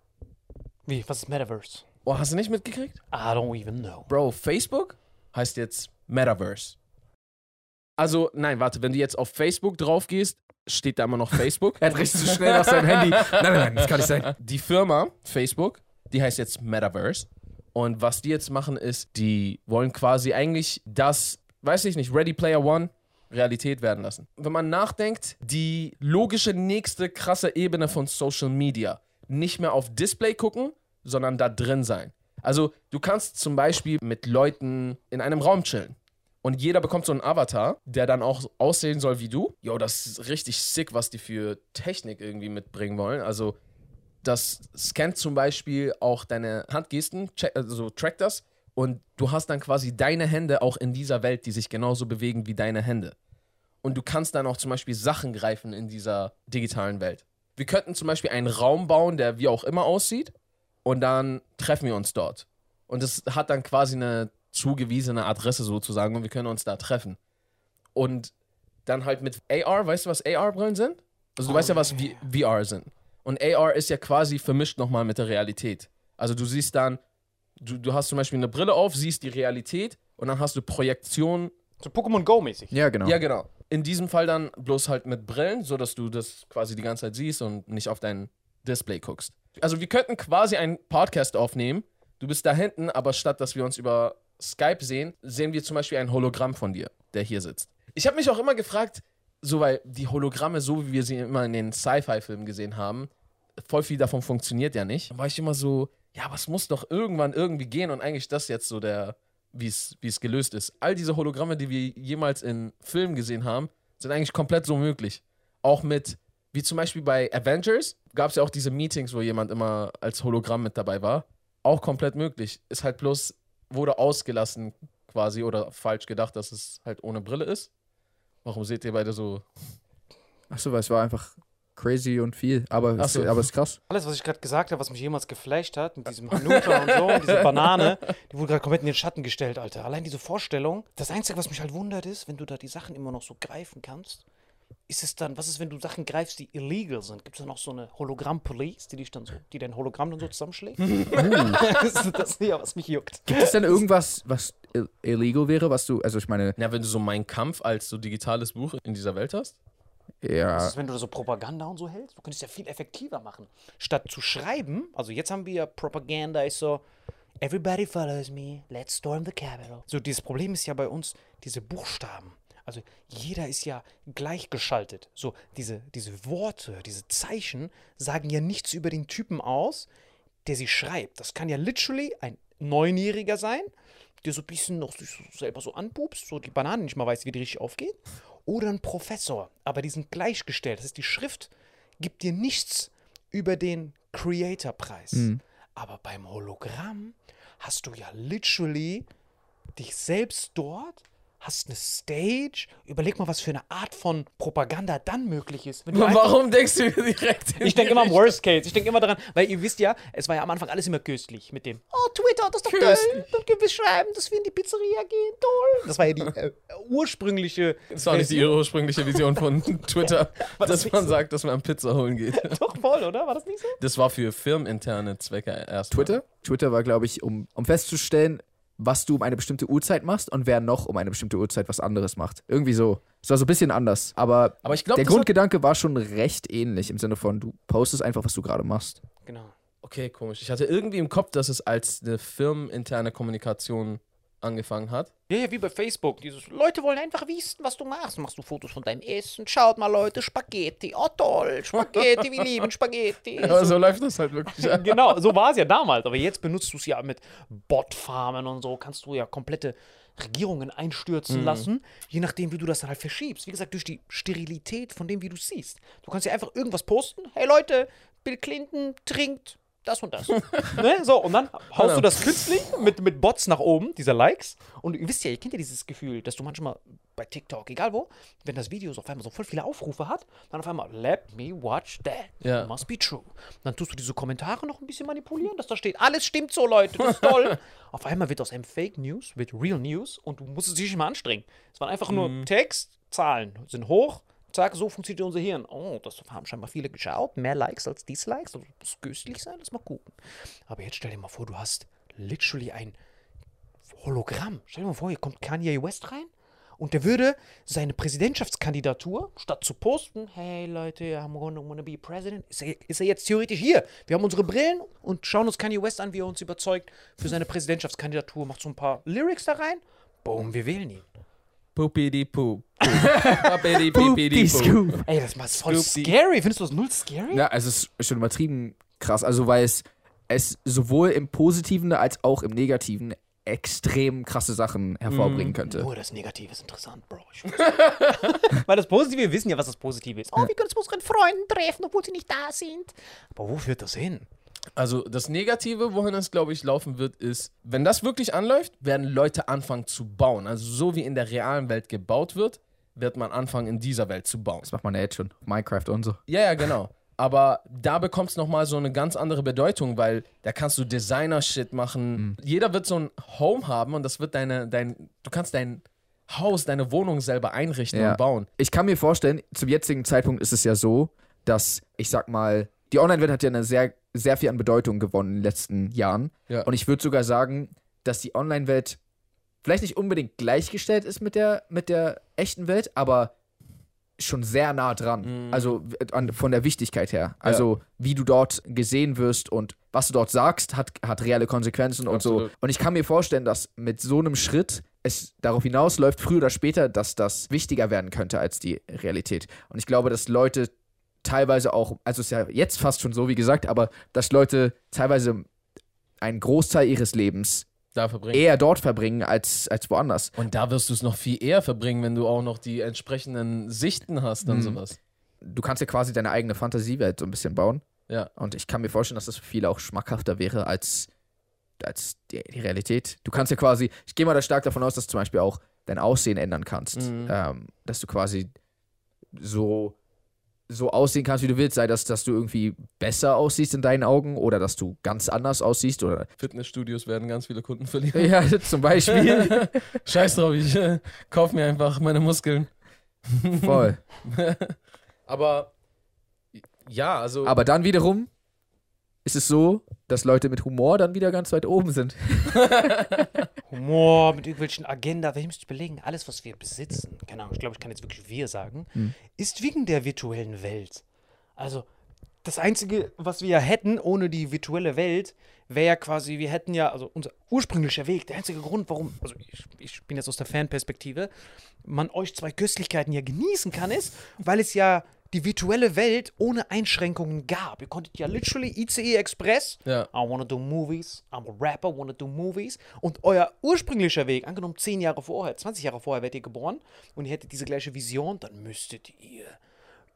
Wie, was ist Metaverse? Oh, hast du nicht mitgekriegt? I don't even know. Bro, Facebook heißt jetzt Metaverse. Also, nein, warte, wenn du jetzt auf Facebook drauf gehst, steht da immer noch Facebook. <laughs> Er richtig zu schnell nach seinem Handy. <laughs> Nein, nein, nein, das kann nicht sein. Die Firma Facebook, die heißt jetzt Metaverse. Und was die jetzt machen, ist, die wollen quasi eigentlich das, weiß ich nicht, Ready Player One Realität werden lassen. Wenn man nachdenkt, die logische nächste krasse Ebene von Social Media. Nicht mehr auf Display gucken, sondern da drin sein. Also, du kannst zum Beispiel mit Leuten in einem Raum chillen. Und jeder bekommt so einen Avatar, der dann auch aussehen soll wie du. Jo, das ist richtig sick, was die für Technik irgendwie mitbringen wollen. Also, das scannt zum Beispiel auch deine Handgesten, also trackt das. Und du hast dann quasi deine Hände auch in dieser Welt, die sich genauso bewegen wie deine Hände. Und du kannst dann auch zum Beispiel Sachen greifen in dieser digitalen Welt. Wir könnten zum Beispiel einen Raum bauen, der wie auch immer aussieht. Und dann treffen wir uns dort. Und es hat dann quasi eine zugewiesene Adresse sozusagen und wir können uns da treffen. Und dann halt mit AR, weißt du, was AR-Brillen sind? Also du weißt ja, was v VR sind. Und AR ist ja quasi vermischt nochmal mit der Realität. Also du siehst dann, du, du hast zum Beispiel eine Brille auf, siehst die Realität und dann hast du Projektionen. So Pokémon Go-mäßig. Ja, genau. Ja, genau. In diesem Fall dann bloß halt mit Brillen, sodass du das quasi die ganze Zeit siehst und nicht auf dein Display guckst. Also wir könnten quasi einen Podcast aufnehmen. Du bist da hinten, aber statt dass wir uns über Skype sehen, sehen wir zum Beispiel ein Hologramm von dir, der hier sitzt. Ich habe mich auch immer gefragt, so weil die Hologramme, so wie wir sie immer in den Sci-Fi-Filmen gesehen haben, voll viel davon funktioniert ja nicht. Da war ich immer so, ja, was muss doch irgendwann irgendwie gehen und eigentlich das jetzt so der, wie es wie es gelöst ist. All diese Hologramme, die wir jemals in Filmen gesehen haben, sind eigentlich komplett so möglich. Auch mit, wie zum Beispiel bei Avengers, gab es ja auch diese Meetings, wo jemand immer als Hologramm mit dabei war. Auch komplett möglich. Ist halt bloß, wurde ausgelassen quasi oder falsch gedacht, dass es halt ohne Brille ist. Warum seht ihr beide so? Achso, weil es war einfach crazy und viel. Aber, es, so. aber es ist krass. Alles, was ich gerade gesagt habe, was mich jemals geflasht hat, mit diesem Hanuta und so, und diese <laughs> Banane, die wurde gerade komplett in den Schatten gestellt, Alter. Allein diese Vorstellung. Das Einzige, was mich halt wundert, ist, wenn du da die Sachen immer noch so greifen kannst, ist es dann, was ist, wenn du Sachen greifst, die illegal sind? Gibt es dann auch so eine Hologramm-Police, die dich dann so, die dein Hologramm dann so zusammenschlägt? das <laughs> ist das ja, was mich juckt. Gibt es denn irgendwas, was ill- illegal wäre, was du, also ich meine, Ja, wenn du so Mein Kampf als so digitales Buch in dieser Welt hast? Ja, ist, wenn du so Propaganda und so hältst? Du könntest ja viel effektiver machen. Statt zu schreiben, also jetzt haben wir ja Propaganda, ist so, everybody follows me, let's storm the Capitol. So, dieses Problem ist ja bei uns, diese Buchstaben. Also jeder ist ja gleichgeschaltet. So, diese, diese Worte, diese Zeichen sagen ja nichts über den Typen aus, der sie schreibt. Das kann ja literally ein Neunjähriger sein, der so ein bisschen noch sich selber so anpupst, so die Banane nicht mal weiß, wie die richtig aufgeht. Oder ein Professor, aber die sind gleichgestellt. Das heißt, die Schrift gibt dir nichts über den Creator-Preis. Aber beim Hologramm hast du ja literally dich selbst dort, hast eine Stage. Überleg mal, was für eine Art von Propaganda dann möglich ist. Wenn du <laughs> einfach- Warum denkst du <laughs> direkt? in ich denke immer am? Worst Case. Ich denke immer daran, weil ihr wisst ja, es war ja am Anfang alles immer köstlich mit dem, oh, Twitter, das ist doch Köstlich. toll. Dann können wir schreiben, dass wir in die Pizzeria gehen, toll. Das war ja die äh, ursprüngliche. Das war nicht die ursprüngliche Vision von <laughs> Twitter, das dass man so? sagt, dass man Pizza holen geht. Doch voll, oder? War das nicht so? Das war für firmeninterne Zwecke erst. Twitter? Twitter war, glaube ich, um, um festzustellen, was du um eine bestimmte Uhrzeit machst und wer noch um eine bestimmte Uhrzeit was anderes macht. Irgendwie so. Es war so ein bisschen anders. Aber, Aber ich glaube, der Grundgedanke war schon recht ähnlich im Sinne von, du postest einfach, was du gerade machst. Genau. Okay, komisch. Ich hatte irgendwie im Kopf, dass es als eine firmeninterne Kommunikation angefangen hat. Ja, ja, wie bei Facebook. Dieses, Leute wollen einfach wissen, was du machst. Machst du Fotos von deinem Essen? Schaut mal, Leute, Spaghetti. Oh, toll, Spaghetti, wir lieben Spaghetti. <laughs> Aber so läuft das halt wirklich. <laughs> genau, so war es ja damals. Aber jetzt benutzt du es ja mit Botfarmen und so. Kannst du ja komplette Regierungen einstürzen lassen, je nachdem, wie du das dann halt verschiebst. Wie gesagt, durch die Sterilität von dem, wie du siehst. Du kannst ja einfach irgendwas posten. Hey Leute, Bill Clinton trinkt das und das. <laughs> ne? So, und dann haust du das künstlich mit, mit Bots nach oben, dieser Likes. Und ihr wisst ja, ihr kennt ja dieses Gefühl, dass du manchmal bei TikTok, egal wo, wenn das Video so auf einmal so voll viele Aufrufe hat, dann auf einmal, let me watch that. Ja. Must be true. Dann tust du diese Kommentare noch ein bisschen manipulieren, dass da steht, alles stimmt so, Leute, das ist toll. <laughs> auf einmal wird aus einem Fake News, wird Real News und du musst es dich nicht mehr anstrengen. Es waren einfach nur Text, Zahlen sind hoch, zack, so funktioniert unser Hirn. Oh, das haben scheinbar viele geschaut, mehr Likes als Dislikes, also das muss köstlich sein, lass mal gucken. Aber jetzt stell dir mal vor, du hast literally ein Hologramm. Stell dir mal vor, hier kommt Kanye West rein und der würde seine Präsidentschaftskandidatur, statt zu posten, hey Leute, I'm gonna wanna be president, ist er, ist er jetzt theoretisch hier. Wir haben unsere Brillen und schauen uns Kanye West an, wie er uns überzeugt für seine Präsidentschaftskandidatur, macht so ein paar Lyrics da rein, boom, wir wählen ihn. Poopidi poop. Poopidi pipidi poop. Ey, das war voll Scoopy. scary. Findest du das null scary? Ja, also es ist schon übertrieben krass. Also, weil es, es sowohl im Positiven als auch im Negativen extrem krasse Sachen hervorbringen könnte. Nur das Negative ist interessant, Bro. Ich. <laughs> Weil das Positive, wir wissen ja, was das Positive ist. Oh, wir können uns mit unseren Freunden treffen, obwohl sie nicht da sind. Aber wo führt das hin? Also das Negative, wohin es, glaube ich, laufen wird, ist, wenn das wirklich anläuft, werden Leute anfangen zu bauen. Also so wie in der realen Welt gebaut wird, wird man anfangen, in dieser Welt zu bauen. Das macht man ja jetzt schon. Minecraft und so. Ja, ja, genau. Aber da bekommt es nochmal so eine ganz andere Bedeutung, weil da kannst du Designer-Shit machen. Jeder wird so ein Home haben und das wird deine, dein, du kannst dein Haus, deine Wohnung selber einrichten Ja. und bauen. Ich kann mir vorstellen, zum jetzigen Zeitpunkt ist es ja so, dass, ich sag mal, die Online-Welt hat ja eine sehr, sehr viel an Bedeutung gewonnen in den letzten Jahren. Ja. Und ich würde sogar sagen, dass die Online-Welt vielleicht nicht unbedingt gleichgestellt ist mit der, mit der echten Welt, aber schon sehr nah dran. Mhm. Also w- an, von der Wichtigkeit her. Also wie du dort gesehen wirst und was du dort sagst, hat, hat reelle Konsequenzen und so. Absolut. Und ich kann mir vorstellen, dass mit so einem Schritt es darauf hinausläuft, früher oder später, dass das wichtiger werden könnte als die Realität. Und ich glaube, dass Leute teilweise auch, also es ist ja jetzt fast schon so, wie gesagt, aber dass Leute teilweise einen Großteil ihres Lebens Da verbringen. eher dort verbringen als, als woanders. Und da wirst du es noch viel eher verbringen, wenn du auch noch die entsprechenden Sichten hast und Mhm. sowas. Du kannst ja quasi deine eigene Fantasiewelt so ein bisschen bauen. Ja. Und ich kann mir vorstellen, dass das für viele auch schmackhafter wäre als, als die, die Realität. Du kannst ja quasi, ich gehe mal da stark davon aus, dass du zum Beispiel auch dein Aussehen ändern kannst. Mhm. Ähm, dass du quasi so, so aussehen kannst, wie du willst. Sei das, dass du irgendwie besser aussiehst in deinen Augen oder dass du ganz anders aussiehst oder. Fitnessstudios werden ganz viele Kunden verlieren. Ja, <laughs> zum Beispiel. <laughs> Scheiß drauf, ich äh, kauf mir einfach meine Muskeln. Voll. <laughs> Aber ja, also Aber dann wiederum ist es so, dass Leute mit Humor dann wieder ganz weit oben sind. Humor, mit irgendwelchen Agenda, wir müssen überlegen, alles, was wir besitzen, keine Ahnung, ich glaube, ich kann jetzt wirklich wir sagen, ist wegen der virtuellen Welt. Also, das Einzige, was wir ja hätten ohne die virtuelle Welt, wäre ja quasi, wir hätten ja, also unser ursprünglicher Weg, der einzige Grund, warum, also ich, ich bin jetzt aus der Fanperspektive, man euch zwei Köstlichkeiten ja genießen kann, ist, weil es ja die virtuelle Welt ohne Einschränkungen gab. Ihr konntet ja literally ICE Express, Ja. I wanna do movies, I'm a rapper, wanna do movies. Und euer ursprünglicher Weg, angenommen 10 Jahre vorher, 20 Jahre vorher werdet ihr geboren und ihr hättet diese gleiche Vision, dann müsstet ihr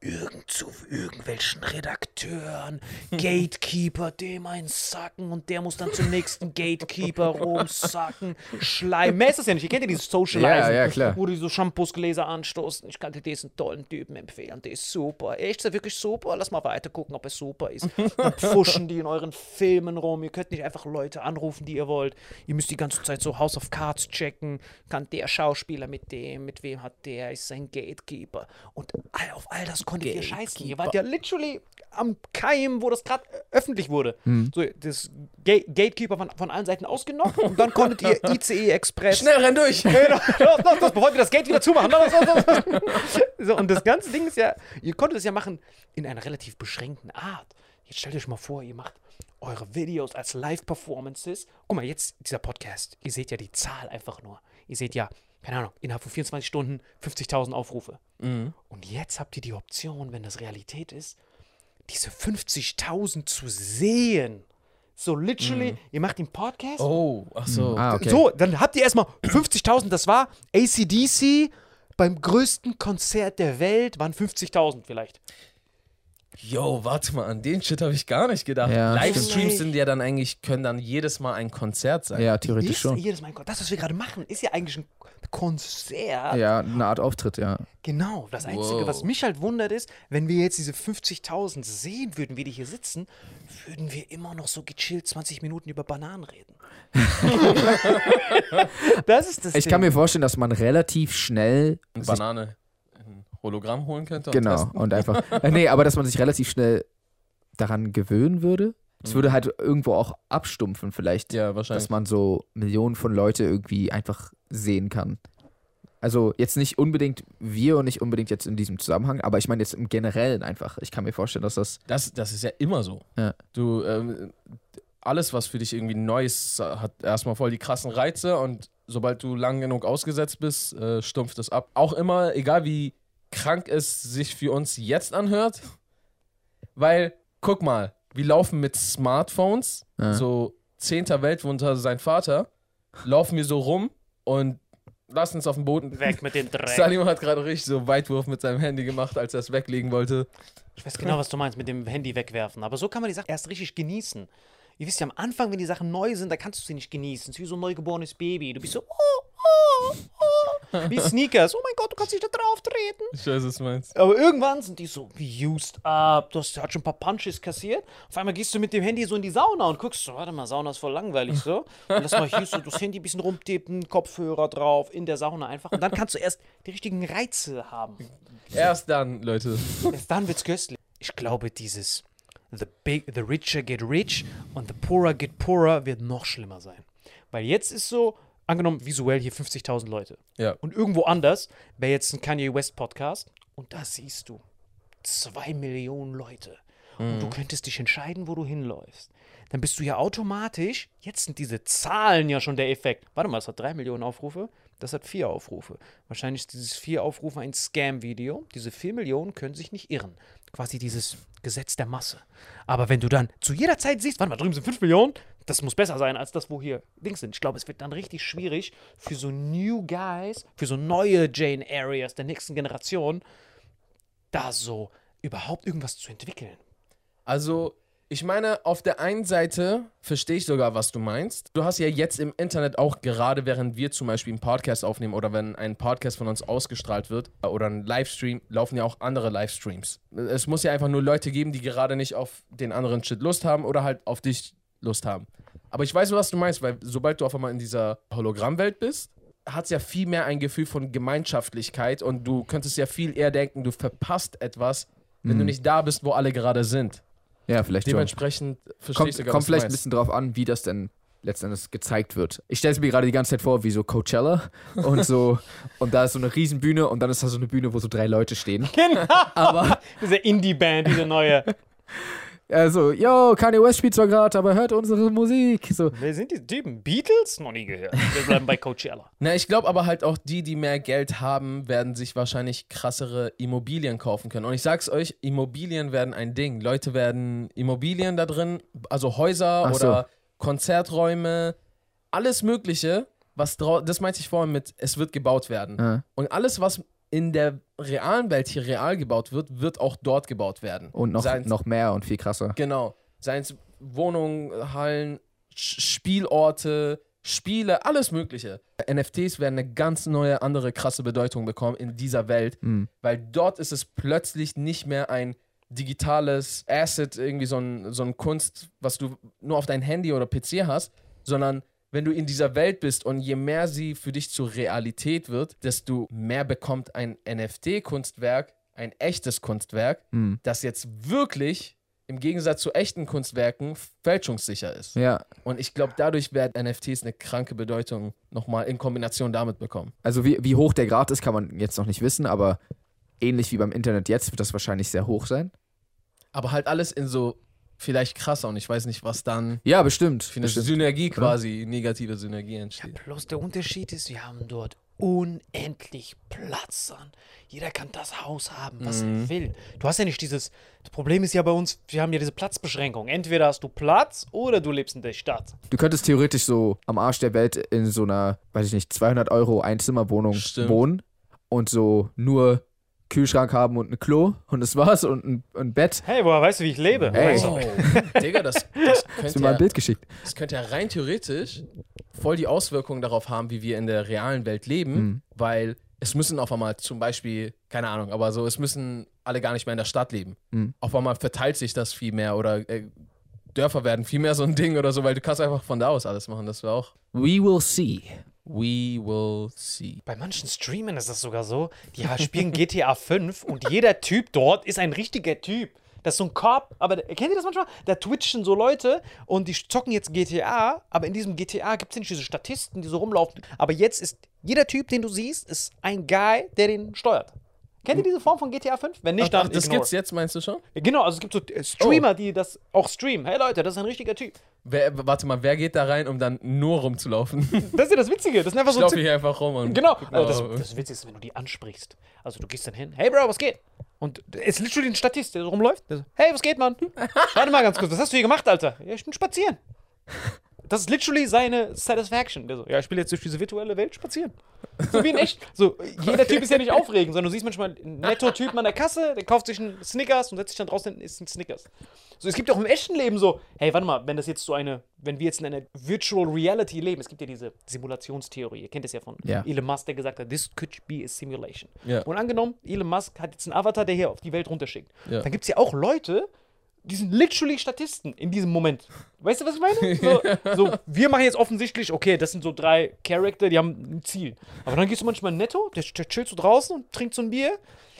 irgend zu irgendwelchen Redakteuren, <laughs> Gatekeeper, dem einen sacken und der muss dann zum nächsten Gatekeeper rumsacken, Schleim. Mehr ist das ja nicht. Ihr kennt ja dieses Socializing, Ja, ja, wo die so Shampoosgläser anstoßen. Ich kann dir diesen tollen Typen empfehlen, der ist super. Echt, ist er wirklich super? Lass mal weiter gucken, ob er super ist. Dann <laughs> pfuschen die in euren Filmen rum. Ihr könnt nicht einfach Leute anrufen, die ihr wollt. Ihr müsst die ganze Zeit so House of Cards checken. Kann der Schauspieler mit dem, mit wem hat der, ist sein Gatekeeper. Und auf all das konntet ihr scheißen. Ihr wart ja literally am Keim, wo das gerade öffentlich wurde. So, das Ga Gatekeeper von, von allen Seiten ausgenockt und dann konntet ihr <laughs> ICE Express schnell renn durch. <laughs> Genau, das, das, das, bevor wir das Gate wieder zumachen. Das, das, das. So, und das ganze Ding ist ja, ihr konntet es ja machen in einer relativ beschränkten Art. Jetzt stellt euch mal vor, ihr macht eure Videos als Live-Performances. Guck mal, jetzt dieser Podcast. Ihr seht ja die Zahl einfach nur. Ihr seht ja, keine Ahnung, innerhalb von 24 Stunden 50.000 Aufrufe. Und jetzt habt ihr die Option, wenn das Realität ist, diese 50.000 zu sehen. So literally, ihr macht den Podcast Oh, ach so. Ah, okay. so, dann habt ihr erstmal 50.000, das war ACDC beim größten Konzert der Welt, waren 50.000 vielleicht. Yo, warte mal, an den Shit habe ich gar nicht gedacht. Ja, Livestreams sind ja dann eigentlich, können dann jedes Mal ein Konzert sein. Ja, theoretisch Ist schon. jedes Mal, das, was wir gerade machen, ist ja eigentlich ein Konzert. Ja, eine Art Auftritt, ja. Genau. Das Einzige, Wow. was mich halt wundert, ist, wenn wir jetzt diese 50.000 sehen würden, wie die hier sitzen, würden wir immer noch so gechillt 20 Minuten über Bananen reden. <laughs> das ist das Ich Ding. kann mir vorstellen, dass man relativ schnell Eine Banane ein Hologramm holen könnte. und Genau, testen. und einfach. Äh, nee, aber dass man sich relativ schnell daran gewöhnen würde. Es würde halt irgendwo auch abstumpfen, vielleicht, Ja, wahrscheinlich. dass man so Millionen von Leute irgendwie einfach sehen kann. Also jetzt nicht unbedingt wir und nicht unbedingt jetzt in diesem Zusammenhang, aber ich meine jetzt im Generellen einfach. Ich kann mir vorstellen, dass das. Das, das ist ja immer so. Ja. Du, ähm, alles, was für dich irgendwie neu ist, hat erstmal voll die krassen Reize und sobald du lang genug ausgesetzt bist, äh, stumpft es ab. Auch immer, egal wie krank es sich für uns jetzt anhört, weil, guck mal, wir laufen mit Smartphones, Ja. so zehnter Weltwunder sein Vater, laufen wir so rum und lassen uns auf den Boden. Weg mit dem Dreck. Salim hat gerade richtig so Weitwurf mit seinem Handy gemacht, als er es weglegen wollte. Ich weiß genau, was du meinst mit dem Handy wegwerfen. Aber so kann man die Sachen erst richtig genießen. Ihr wisst ja, am Anfang, wenn die Sachen neu sind, da kannst du sie nicht genießen. Es ist wie so ein neugeborenes Baby. Du bist so, oh, oh, oh. Wie Sneakers. Oh mein Gott, du kannst nicht da drauf treten. Ich weiß, was du meinst. Aber irgendwann sind die so used up, du hast hat schon ein paar Punches kassiert. Auf einmal gehst du mit dem Handy so in die Sauna und guckst so, warte mal, Sauna ist voll langweilig so. Und lass mal hier so das Handy ein bisschen rumtippen, Kopfhörer drauf, in der Sauna einfach. Und dann kannst du erst die richtigen Reize haben. Erst dann, Leute. Erst dann wird's köstlich. Ich glaube, dieses the, big, the richer get rich und the poorer get poorer wird noch schlimmer sein. Weil jetzt ist so, angenommen visuell hier 50.000 Leute. Ja. Und irgendwo anders wäre jetzt ein Kanye West Podcast und da siehst du zwei Millionen Leute. Und du könntest dich entscheiden, wo du hinläufst. Dann bist du ja automatisch, jetzt sind diese Zahlen ja schon der Effekt. Warte mal, das hat drei Millionen Aufrufe, das hat vier Aufrufe. Wahrscheinlich ist dieses vier Aufrufe ein Scam-Video. Diese vier Millionen können sich nicht irren. Quasi dieses Gesetz der Masse. Aber wenn du dann zu jeder Zeit siehst, warte mal, drüben sind fünf Millionen, das muss besser sein als das, wo hier Dings sind. Ich glaube, es wird dann richtig schwierig für so New Guys, für so neue Jane Areas der nächsten Generation, da so überhaupt irgendwas zu entwickeln. Also, ich meine, auf der einen Seite verstehe ich sogar, was du meinst. Du hast ja jetzt im Internet auch gerade, während wir zum Beispiel einen Podcast aufnehmen oder wenn ein Podcast von uns ausgestrahlt wird oder ein Livestream, laufen ja auch andere Livestreams. Es muss ja einfach nur Leute geben, die gerade nicht auf den anderen Shit Lust haben oder halt auf dich Lust haben. Aber ich weiß, was du meinst, weil sobald du auf einmal in dieser Hologrammwelt bist, hat es ja viel mehr ein Gefühl von Gemeinschaftlichkeit und du könntest ja viel eher denken, du verpasst etwas, wenn du nicht da bist, wo alle gerade sind. Ja, vielleicht schon. Dementsprechend verstehe Kommt, ich sogar, kommt vielleicht du ein bisschen drauf an, wie das denn letztendlich gezeigt wird. Ich stelle es mir gerade die ganze Zeit vor, wie so Coachella und so <laughs> und da ist so eine Riesenbühne und dann ist da so eine Bühne, wo so drei Leute stehen. Genau. Aber <laughs> Diese Indie-Band, diese neue. <laughs> also, yo, Kanye West spielt zwar gerade, aber hört unsere Musik. So, Wer sind die Typen? Beatles? Noch nie gehört. Wir bleiben bei Coachella. <laughs> Na, ich glaube aber halt auch die, die mehr Geld haben, werden sich wahrscheinlich krassere Immobilien kaufen können. Und ich sag's euch, Immobilien werden ein Ding. Leute werden Immobilien da drin, also Häuser Ach so. oder Konzerträume, alles Mögliche, was das meinte ich vorhin mit, es wird gebaut werden. Ja. Und alles, was in der realen Welt hier real gebaut wird, wird auch dort gebaut werden. und noch, Seien's- noch mehr und viel krasser. Genau. Seien es Wohnungen, Hallen, Spielorte, Spiele, alles Mögliche. NFTs werden eine ganz neue, andere krasse Bedeutung bekommen in dieser Welt, Mhm. weil dort ist es plötzlich nicht mehr ein digitales Asset, irgendwie so ein, so ein Kunst, was du nur auf dein Handy oder PC hast, sondern wenn du in dieser Welt bist und je mehr sie für dich zur Realität wird, desto mehr bekommt ein NFT-Kunstwerk, ein echtes Kunstwerk, Mhm. das jetzt wirklich im Gegensatz zu echten Kunstwerken fälschungssicher ist. Ja, Und ich glaube, dadurch werden NFTs eine kranke Bedeutung nochmal in Kombination damit bekommen. also wie, wie hoch der Grad ist, kann man jetzt noch nicht wissen, aber ähnlich wie beim Internet jetzt wird das wahrscheinlich sehr hoch sein. Aber halt alles in so vielleicht krasser und ich weiß nicht, was dann Ja, bestimmt. für eine bestimmt. Synergie quasi, negative Synergie entsteht. Bloß der Unterschied ist, wir haben dort unendlich Platz an. Jeder kann das Haus haben, was er will. Du hast ja nicht dieses. Das Problem ist ja bei uns, wir haben ja diese Platzbeschränkung. Entweder hast du Platz oder du lebst in der Stadt. Du könntest theoretisch so am Arsch der Welt in so einer, weiß ich nicht, 200 Euro Einzimmerwohnung Stimmt. wohnen und so nur Kühlschrank haben und ein Klo und das war's und ein, ein Bett. Hey, woher weißt du, wie ich lebe? Hey. Oh, Digga, das, das, Hast du könnte mir mal ja, ein Bild geschickt? das könnte ja rein theoretisch voll die Auswirkungen darauf haben, wie wir in der realen Welt leben, Mhm. weil es müssen auf einmal zum Beispiel, keine Ahnung, aber so, es müssen alle gar nicht mehr in der Stadt leben. Mhm. Auf einmal verteilt sich das viel mehr oder äh, Dörfer werden viel mehr so ein Ding oder so, weil du kannst einfach von da aus alles machen. Das wäre auch. We will see. We will see. Bei manchen Streamern ist das sogar so, die spielen GTA 5 <laughs> und jeder Typ dort ist ein richtiger Typ. Das ist so ein Cop, aber kennt ihr das manchmal? Da twitchen so Leute und die zocken jetzt GTA, aber in diesem GTA gibt es nicht diese Statisten, die so rumlaufen. Aber jetzt ist jeder Typ, den du siehst, ist ein Guy, der den steuert. Kennt ihr diese Form von GTA 5? Wenn nicht, Ach, dann das ignore. gibt's jetzt, meinst du schon? Genau, also es gibt so äh, Streamer, die das auch streamen. Hey Leute, das ist ein richtiger Typ. Wer, warte mal, wer geht da rein, um dann nur rumzulaufen? <laughs> Das ist ja das Witzige. Das sind einfach Ich so laufe hier einfach rum und. Genau. guck Also das, oh, das Witzige ist, wenn du die ansprichst. Also du gehst dann hin, hey Bro, was geht? Und es ist literally ein Statist, der rumläuft. Der so, hey, was geht, Mann? <laughs> Warte mal ganz kurz, was hast du hier gemacht, Alter? Ja, ich bin spazieren. <laughs> Das ist literally seine Satisfaction. Der so, ja, ich spiele jetzt durch diese virtuelle Welt spazieren. So wie in echt. So, jeder Typ ist ja nicht aufregend, sondern du siehst manchmal einen Netto-Typen an der Kasse, der kauft sich einen Snickers und setzt sich dann draußen und isst einen Snickers. So, es gibt auch im echten Leben so, hey, warte mal, wenn das jetzt so eine, wenn wir jetzt in einer Virtual Reality leben, es gibt ja diese Simulationstheorie, ihr kennt es ja von Ja. Elon Musk, der gesagt hat, this could be a simulation. Ja. Und angenommen, Elon Musk hat jetzt einen Avatar, der hier auf die Welt runterschickt. Ja. Dann gibt es ja auch Leute, die sind literally Statisten in diesem Moment. Weißt du, was ich meine? So, <laughs> so, wir machen jetzt offensichtlich, okay, das sind so drei Charakter, die haben ein Ziel. Aber dann gehst du manchmal netto, der, der chillt so draußen und trinkt so ein Bier.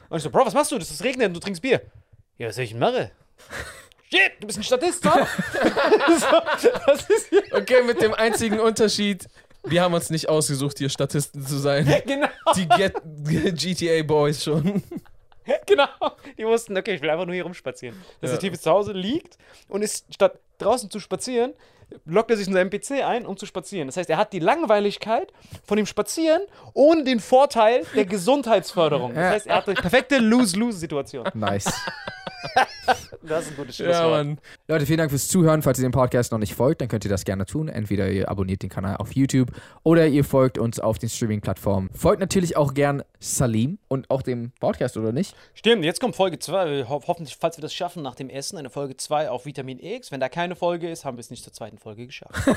Und ich so, Bro, was machst du? Das ist regnet und du trinkst Bier. Ja, was soll ich denn machen? Shit, du bist ein Statist, ha? <laughs> so, das ist hier. Okay, mit dem einzigen Unterschied, wir haben uns nicht ausgesucht, hier Statisten zu sein. <laughs> Genau, Die Get GTA Boys schon. <laughs> genau. Die wussten, okay, ich will einfach nur hier rumspazieren. Dass Ja. der Typ zu Hause liegt und ist statt draußen zu spazieren, lockt er sich in seinen PC ein, um zu spazieren. Das heißt, er hat die Langweiligkeit von dem Spazieren ohne den Vorteil der <laughs> Gesundheitsförderung. Das heißt, er hat eine perfekte <laughs> Lose-Lose-Situation. Nice. <laughs> Das ist ein gutes Schlusswort. Ja, Mann. Leute, vielen Dank fürs Zuhören. Falls ihr dem Podcast noch nicht folgt, dann könnt ihr das gerne tun. Entweder ihr abonniert den Kanal auf YouTube oder ihr folgt uns auf den Streaming-Plattformen. Folgt natürlich auch gern Salim und auch dem Podcast, oder nicht? Stimmt, jetzt kommt Folge 2. Ho hoffentlich, falls wir das schaffen, nach dem Essen eine Folge 2 auf Vitamin X. Wenn da keine Folge ist, haben wir es nicht zur zweiten Folge geschafft. <laughs>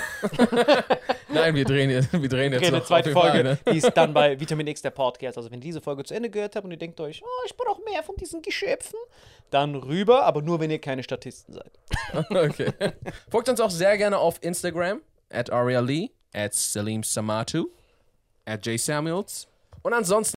Nein, wir drehen jetzt, wir drehen jetzt Okay, noch eine zweite Folge, Fall, ne? die ist dann bei Vitamin X, der Podcast. Also wenn diese Folge zu Ende gehört habt und ihr denkt euch, oh, ich brauche mehr von diesen Geschöpfen, dann rüber, aber nur, wenn ihr keine Statisten seid. <laughs> Okay. Folgt uns auch sehr gerne auf Instagram, at Aria Lee, at Salim Samatu, at J Samuels. Und ansonsten